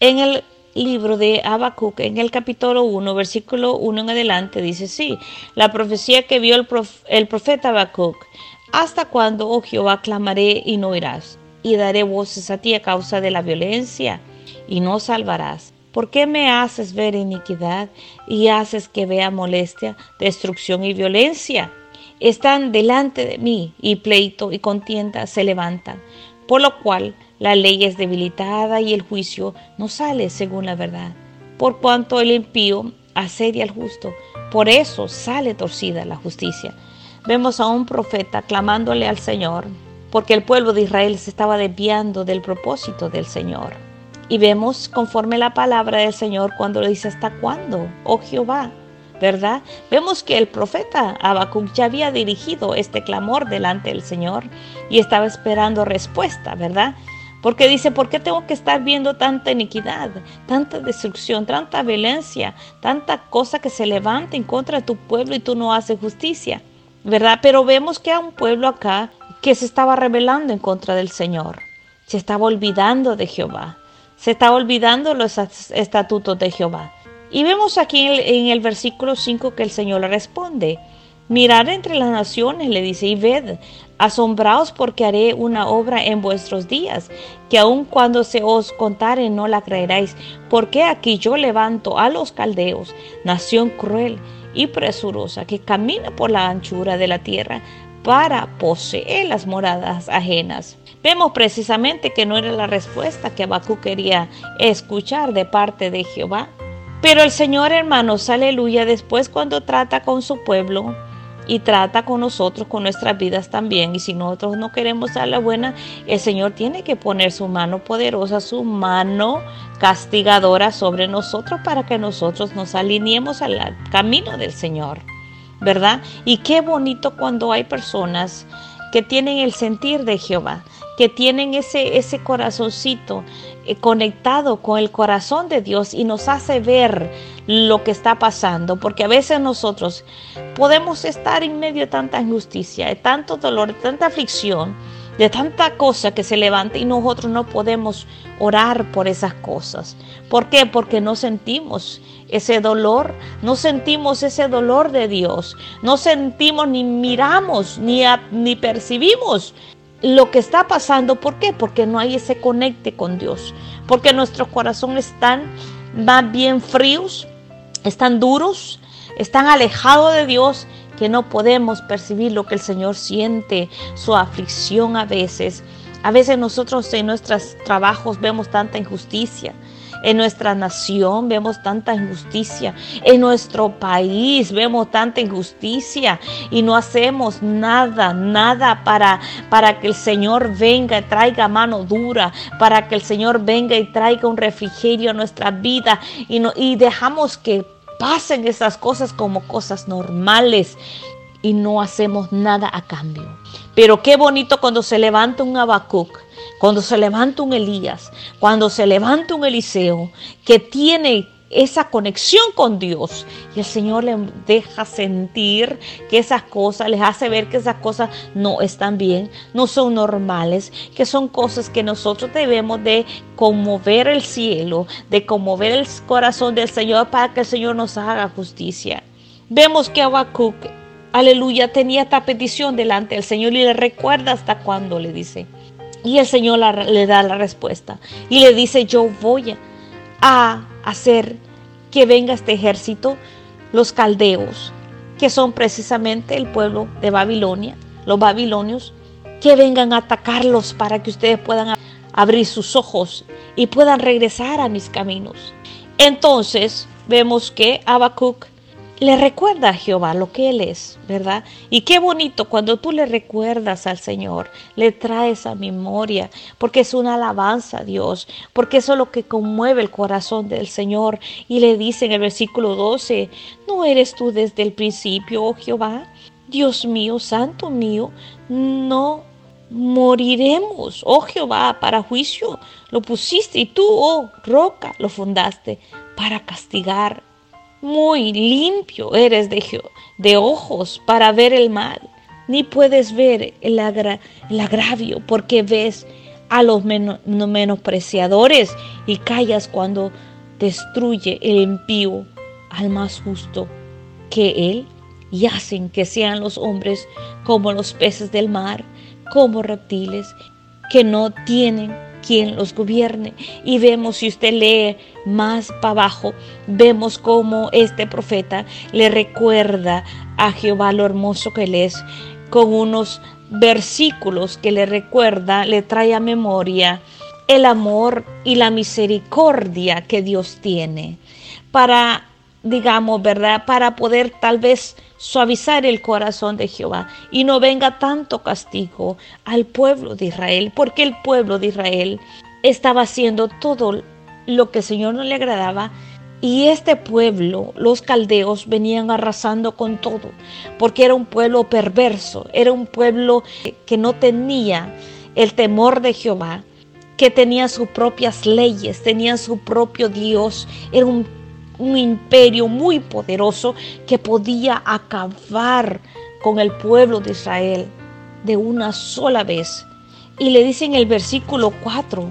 En el libro de Habacuc, en el capítulo 1, versículo 1 en adelante, dice sí, la profecía que vio el, profeta Habacuc, ¿hasta cuándo, oh Jehová, clamaré y no oirás? Y daré voces a ti a causa de la violencia y no salvarás. ¿Por qué me haces ver iniquidad y haces que vea molestia, destrucción y violencia? Están delante de mí y pleito y contienda se levantan, por lo cual la ley es debilitada y el juicio no sale según la verdad. Por cuanto el impío asedia al justo, por eso sale torcida la justicia. Vemos a un profeta clamándole al Señor, porque el pueblo de Israel se estaba desviando del propósito del Señor. Y vemos conforme la palabra del Señor cuando le dice, ¿hasta cuándo, oh Jehová? ¿Verdad? Vemos que el profeta Habacuc ya había dirigido este clamor delante del Señor y estaba esperando respuesta, ¿verdad? Porque dice, ¿por qué tengo que estar viendo tanta iniquidad, tanta destrucción, tanta violencia, tanta cosa que se levanta en contra de tu pueblo y tú no haces justicia? ¿Verdad? Pero vemos que hay un pueblo acá que se estaba rebelando en contra del Señor, se estaba olvidando de Jehová se está olvidando los estatutos de Jehová. Y vemos aquí en el, versículo 5 que el Señor le responde, mirad entre las naciones, le dice, y ved, asombraos porque haré una obra en vuestros días, que aun cuando se os contare no la creeráis, porque aquí yo levanto a los caldeos, nación cruel y presurosa, que camina por la anchura de la tierra para poseer las moradas ajenas. Vemos precisamente que no era la respuesta que Abacú quería escuchar de parte de Jehová. Pero el Señor, hermanos, aleluya, después cuando trata con su pueblo y trata con nosotros, con nuestras vidas también, y si nosotros no queremos dar la buena, el Señor tiene que poner su mano poderosa, su mano castigadora sobre nosotros para que nosotros nos alineemos al camino del Señor. ¿Verdad? Y qué bonito cuando hay personas que tienen el sentir de Jehová, que tienen ese, ese corazoncito conectado con el corazón de Dios y nos hace ver lo que está pasando, porque a veces nosotros podemos estar en medio de tanta injusticia, de tanto dolor, de tanta aflicción, de tanta cosa que se levanta y nosotros no podemos orar por esas cosas. ¿Por qué? Porque no sentimos ese dolor, no sentimos ese dolor de Dios, no sentimos ni miramos ni, ni percibimos lo que está pasando. ¿Por qué? Porque no hay ese conecte con Dios, porque nuestros corazones están más bien fríos, están duros, están alejados de Dios que no podemos percibir lo que el Señor siente, su aflicción a veces. A veces nosotros en nuestros trabajos vemos tanta injusticia. En nuestra nación vemos tanta injusticia. En nuestro país vemos tanta injusticia y no hacemos nada, nada para, para que el Señor venga y traiga mano dura, para que el Señor venga y traiga un refrigerio a nuestra vida y, no, y dejamos que pasen esas cosas como cosas normales y no hacemos nada a cambio. Pero qué bonito cuando se levanta un Habacuc, cuando se levanta un Elías, cuando se levanta un Eliseo, que tiene esa conexión con Dios. Y el Señor le deja sentir que esas cosas, les hace ver que esas cosas no están bien, no son normales, que son cosas que nosotros debemos de conmover el cielo, de conmover el corazón del Señor para que el Señor nos haga justicia. Vemos que Habacuc, aleluya, tenía esta petición delante del Señor y le recuerda hasta cuándo le dice. Y el Señor le da la respuesta y le dice, yo voy a hacer que venga este ejército, los caldeos, que son precisamente el pueblo de Babilonia, los babilonios, que vengan a atacarlos para que ustedes puedan abrir sus ojos y puedan regresar a mis caminos. Entonces vemos que Habacuc le recuerda a Jehová lo que Él es, ¿verdad? Y qué bonito cuando tú le recuerdas al Señor, le traes a memoria, porque es una alabanza a Dios, porque eso es lo que conmueve el corazón del Señor. Y le dice en el versículo 12, ¿no eres tú desde el principio, oh Jehová? Dios mío, santo mío, no moriremos, oh Jehová, para juicio. Lo pusiste y tú, oh roca, lo fundaste para castigar muy limpio eres de, ojos para ver el mal, ni puedes ver el agravio porque ves a los menospreciadores y callas cuando destruye el impío al más justo que él. Y hacen que sean los hombres como los peces del mar, como reptiles, que no tienen quien los gobierne. Y vemos, si usted lee más para abajo, vemos cómo este profeta le recuerda a Jehová lo hermoso que él es, con unos versículos que le recuerda, le trae a memoria el amor y la misericordia que Dios tiene para, digamos, ¿verdad? Para poder tal vez suavizar el corazón de Jehová y no venga tanto castigo al pueblo de Israel, porque el pueblo de Israel estaba haciendo todo lo que el Señor no le agradaba y este pueblo, los caldeos, venían arrasando con todo, porque era un pueblo perverso, era un pueblo que no tenía el temor de Jehová, que tenía sus propias leyes, tenía su propio Dios, era un, un imperio muy poderoso que podía acabar con el pueblo de Israel de una sola vez. Y le dice en el versículo 4,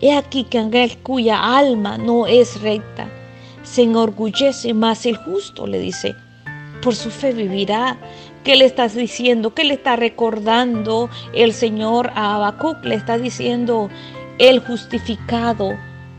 he aquí que aquel cuya alma no es recta, se enorgullece más el justo, le dice, por su fe vivirá. ¿Qué le estás diciendo? ¿Qué le está recordando el Señor a Habacuc? Le está diciendo, el justificado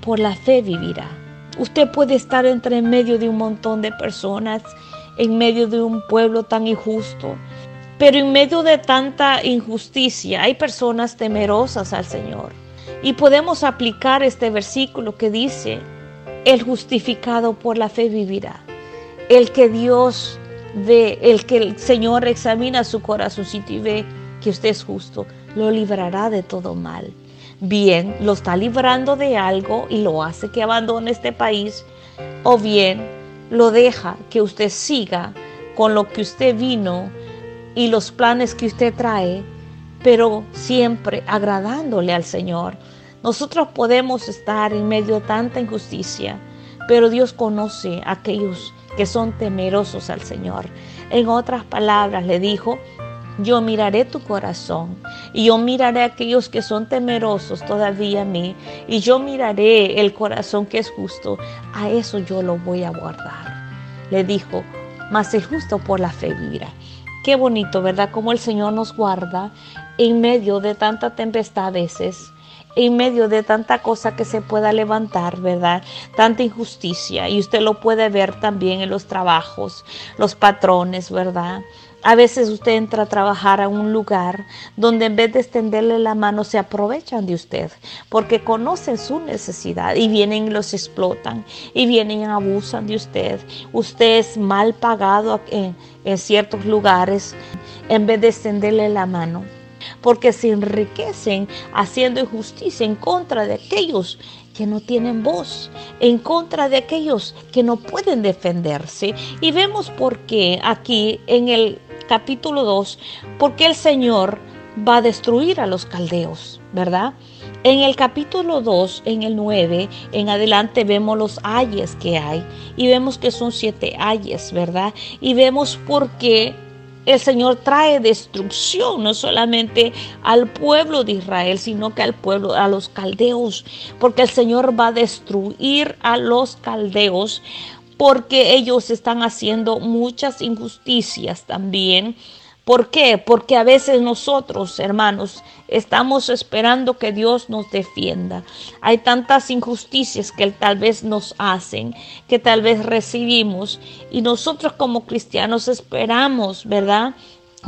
por la fe vivirá. Usted puede estar entre en medio de un montón de personas, en medio de un pueblo tan injusto, pero en medio de tanta injusticia hay personas temerosas al Señor. Y podemos aplicar este versículo que dice, el justificado por la fe vivirá. El que Dios ve, el que el Señor examina su corazoncito y ve que usted es justo, lo librará de todo mal. Bien, lo está librando de algo y lo hace que abandone este país, o bien lo deja que usted siga con lo que usted vino y los planes que usted trae, pero siempre agradándole al Señor. Nosotros podemos estar en medio de tanta injusticia, pero Dios conoce a aquellos que son temerosos al Señor. En otras palabras, le dijo, yo miraré tu corazón y yo miraré a aquellos que son temerosos todavía a mí y yo miraré el corazón que es justo. A eso yo lo voy a guardar. Le dijo, mas el justo por la fe vivirá. Qué bonito, ¿verdad? Como el Señor nos guarda en medio de tanta tempestad a veces en medio de tanta cosa que se pueda levantar, ¿verdad? Tanta injusticia. Y usted lo puede ver también en los trabajos, los patrones, ¿verdad? A veces usted entra a trabajar a un lugar donde en vez de extenderle la mano se aprovechan de usted porque conocen su necesidad y vienen y los explotan y vienen y abusan de usted. Usted es mal pagado en, en ciertos lugares en vez de extenderle la mano porque se enriquecen haciendo injusticia en contra de aquellos que no tienen voz, en contra de aquellos que no pueden defenderse. Y vemos por qué aquí en el capítulo 2, porque el Señor va a destruir a los caldeos, ¿verdad? En el capítulo 2, en el 9, en adelante vemos los ayes que hay y vemos que son siete ayes, ¿verdad? Y vemos por qué el Señor trae destrucción no solamente al pueblo de Israel, sino que al pueblo, a los caldeos, porque el Señor va a destruir a los caldeos porque ellos están haciendo muchas injusticias también ¿Por qué? Porque a veces nosotros, hermanos, estamos esperando que Dios nos defienda. Hay tantas injusticias que tal vez nos hacen, que tal vez recibimos, y nosotros como cristianos esperamos, ¿verdad?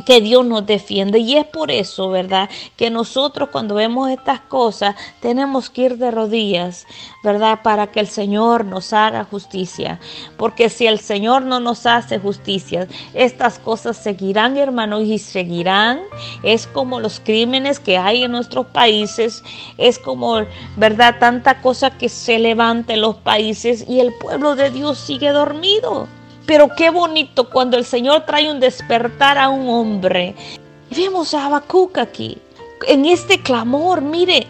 Que Dios nos defiende. Y es por eso, ¿verdad? Que nosotros cuando vemos estas cosas tenemos que ir de rodillas, ¿verdad? Para que el Señor nos haga justicia. Porque si el Señor no nos hace justicia, estas cosas seguirán, hermanos, y seguirán. Es como los crímenes que hay en nuestros países. Es como, ¿verdad? Tanta cosa que se levanta en los países y el pueblo de Dios sigue dormido. Pero qué bonito cuando el Señor trae un despertar a un hombre. vemos a Habacuc aquí, en este clamor, mire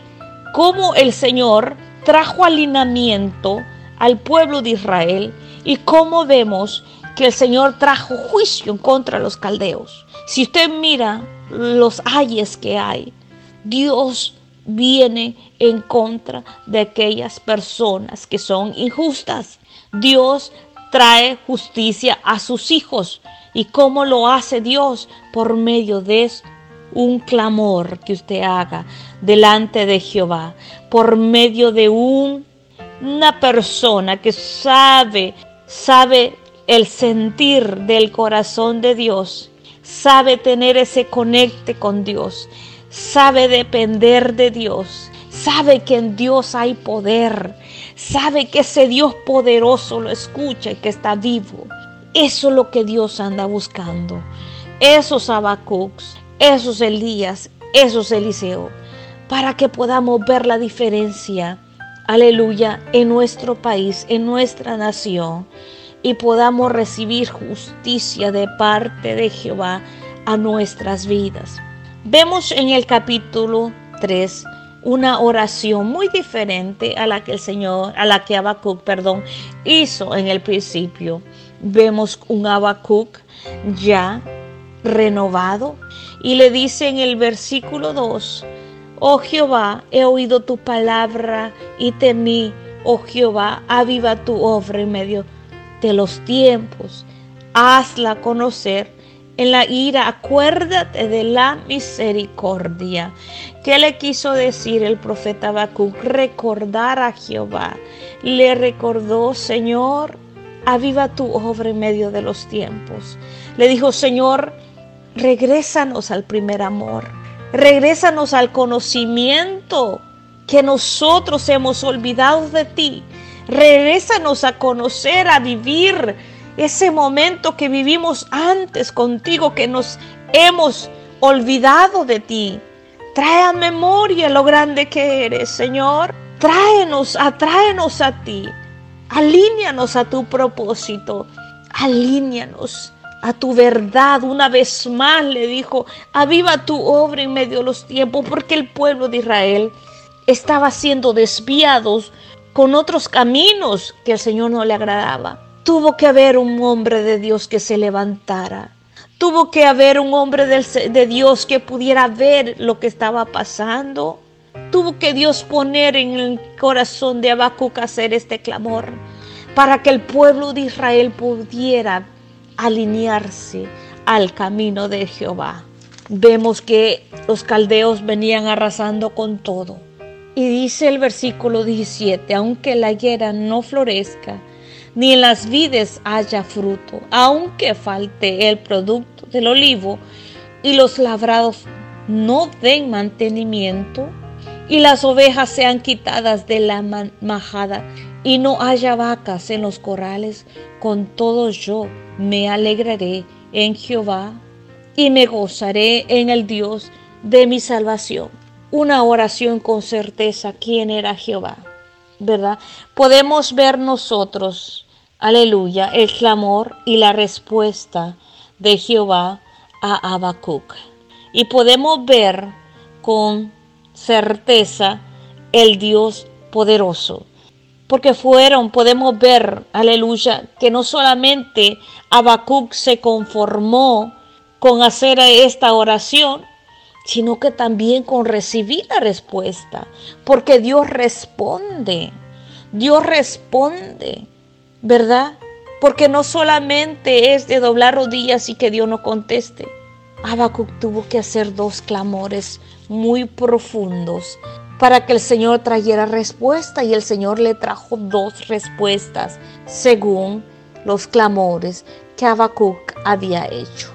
cómo el Señor trajo alineamiento al pueblo de Israel y cómo vemos que el Señor trajo juicio contra los caldeos. Si usted mira los ayes que hay, Dios viene en contra de aquellas personas que son injustas. Dios trae justicia a sus hijos. ¿Y cómo lo hace Dios? Por medio de un clamor que usted haga delante de Jehová, por medio de un, una persona que sabe, sabe el sentir del corazón de Dios, sabe tener ese conecte con Dios, sabe depender de Dios, sabe que en Dios hay poder, sabe que ese Dios poderoso lo escucha y que está vivo. Eso es lo que Dios anda buscando. Esos Abacucs, esos Elías, esos Eliseo, para que podamos ver la diferencia, aleluya, en nuestro país, en nuestra nación, y podamos recibir justicia de parte de Jehová a nuestras vidas. Vemos en el capítulo 3 una oración muy diferente a la que el Señor, a la que Habacuc, perdón, hizo en el principio. Vemos un Habacuc ya renovado y le dice en el versículo 2, Oh Jehová, he oído tu palabra y temí, oh Jehová, aviva tu obra en medio de los tiempos, hazla conocer en la ira, acuérdate de la misericordia. ¿Qué le quiso decir el profeta Habacuc? Recordar a Jehová. Le recordó, Señor, aviva tu obra en medio de los tiempos. Le dijo, Señor, regrésanos al primer amor. Regrésanos al conocimiento que nosotros hemos olvidado de ti. Regrésanos a conocer, a vivir ese momento que vivimos antes contigo, que nos hemos olvidado de ti. Trae a memoria lo grande que eres, Señor. Tráenos, atráenos a ti. Alíñanos a tu propósito. Alíñanos a tu verdad. Una vez más le dijo, aviva tu obra en medio de los tiempos, porque el pueblo de Israel estaba siendo desviados con otros caminos que el Señor no le agradaba. Tuvo que haber un hombre de Dios que se levantara. Tuvo que haber un hombre de Dios que pudiera ver lo que estaba pasando. Tuvo que Dios poner en el corazón de Habacuc hacer este clamor para que el pueblo de Israel pudiera alinearse al camino de Jehová. Vemos que los caldeos venían arrasando con todo. Y dice el versículo 17, aunque la higuera no florezca, ni en las vides haya fruto, aunque falte el producto del olivo y los labrados no den mantenimiento y las ovejas sean quitadas de la majada y no haya vacas en los corrales, con todo yo me alegraré en Jehová y me gozaré en el Dios de mi salvación. Una oración con certeza, ¿quién era Jehová? ¿Verdad? Podemos ver nosotros aleluya, el clamor y la respuesta de Jehová a Habacuc. Y podemos ver con certeza el Dios poderoso. Porque fueron, podemos ver, aleluya, que no solamente Habacuc se conformó con hacer esta oración, sino que también con recibir la respuesta. Porque Dios responde. Dios responde. ¿Verdad? Porque no solamente es de doblar rodillas y que Dios no conteste. Habacuc tuvo que hacer dos clamores muy profundos para que el Señor trajera respuesta y el Señor le trajo dos respuestas según los clamores que Habacuc había hecho.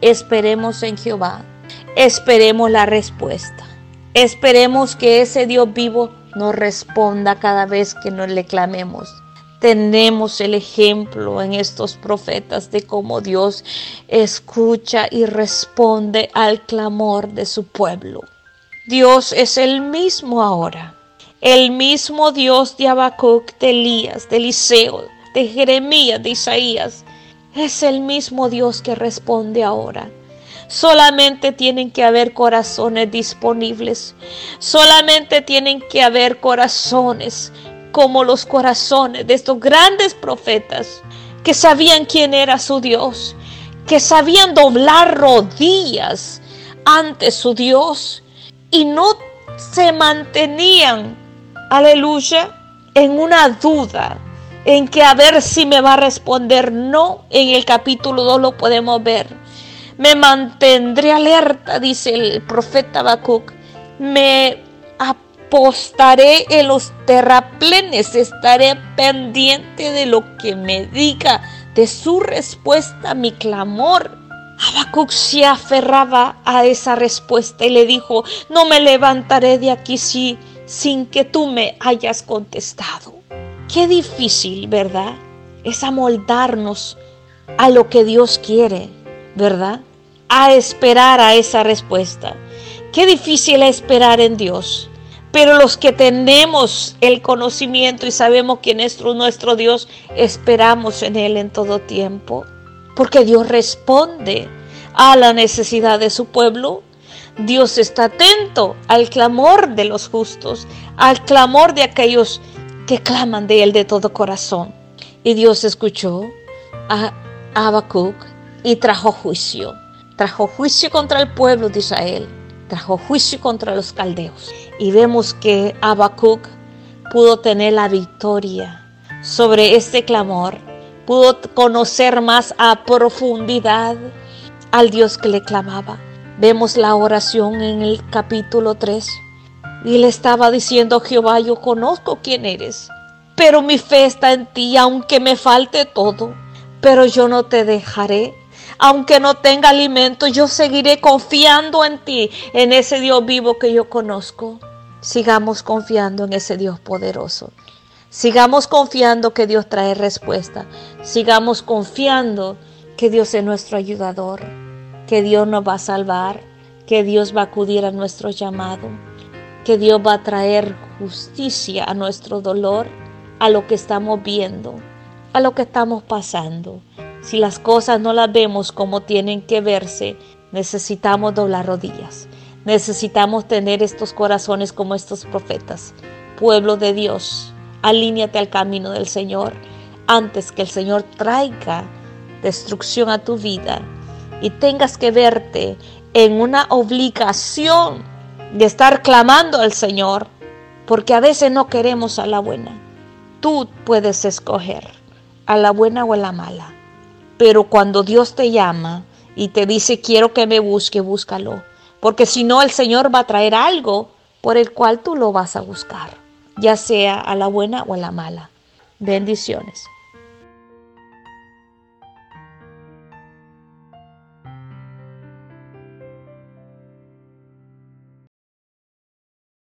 Esperemos en Jehová, esperemos la respuesta, esperemos que ese Dios vivo nos responda cada vez que nos le clamemos. Tenemos el ejemplo en estos profetas de cómo Dios escucha y responde al clamor de su pueblo. Dios es el mismo ahora, el mismo Dios de Habacuc, de Elías, de Eliseo, de Jeremías, de Isaías. Es el mismo Dios que responde ahora. Solamente tienen que haber corazones disponibles. Solamente tienen que haber corazones como los corazones de estos grandes profetas que sabían quién era su Dios, que sabían doblar rodillas ante su Dios y no se mantenían, aleluya, en una duda, en que a ver si me va a responder no. En el capítulo 2 lo podemos ver. Me mantendré alerta, dice el profeta Habacuc. Me apostaré en los terraplenes, estaré pendiente de lo que me diga, de su respuesta a mi clamor. Habacuc se aferraba a esa respuesta y le dijo, no me levantaré de aquí si, sin que tú me hayas contestado. Qué difícil, ¿verdad? Es amoldarnos a lo que Dios quiere, ¿verdad? A esperar a esa respuesta. Qué difícil es esperar en Dios. Pero los que tenemos el conocimiento y sabemos quién es nuestro Dios, esperamos en Él en todo tiempo. Porque Dios responde a la necesidad de su pueblo. Dios está atento al clamor de los justos, al clamor de aquellos que claman de Él de todo corazón. Y Dios escuchó a Habacuc y trajo juicio. Trajo juicio contra el pueblo de Israel. Trajo juicio contra los caldeos. Y vemos que Habacuc pudo tener la victoria sobre este clamor. Pudo conocer más a profundidad al Dios que le clamaba. Vemos la oración en el capítulo 3 y le estaba diciendo, Jehová, yo conozco quién eres, pero mi fe está en ti, aunque me falte todo. Pero yo no te dejaré. Aunque no tenga alimento, yo seguiré confiando en ti, en ese Dios vivo que yo conozco. Sigamos confiando en ese Dios poderoso. Sigamos confiando que Dios trae respuesta. Sigamos confiando que Dios es nuestro ayudador, que Dios nos va a salvar, que Dios va a acudir a nuestro llamado que Dios va a traer justicia a nuestro dolor, a lo que estamos viendo, a lo que estamos pasando. Si las cosas no las vemos como tienen que verse, necesitamos doblar rodillas. Necesitamos tener estos corazones como estos profetas. Pueblo de Dios, alíñate al camino del Señor antes que el Señor traiga destrucción a tu vida y tengas que verte en una obligación de estar clamando al Señor, porque a veces no queremos a la buena. Tú puedes escoger a la buena o a la mala, pero cuando Dios te llama y te dice quiero que me busque, búscalo, porque si no el Señor va a traer algo por el cual tú lo vas a buscar, ya sea a la buena o a la mala. Bendiciones.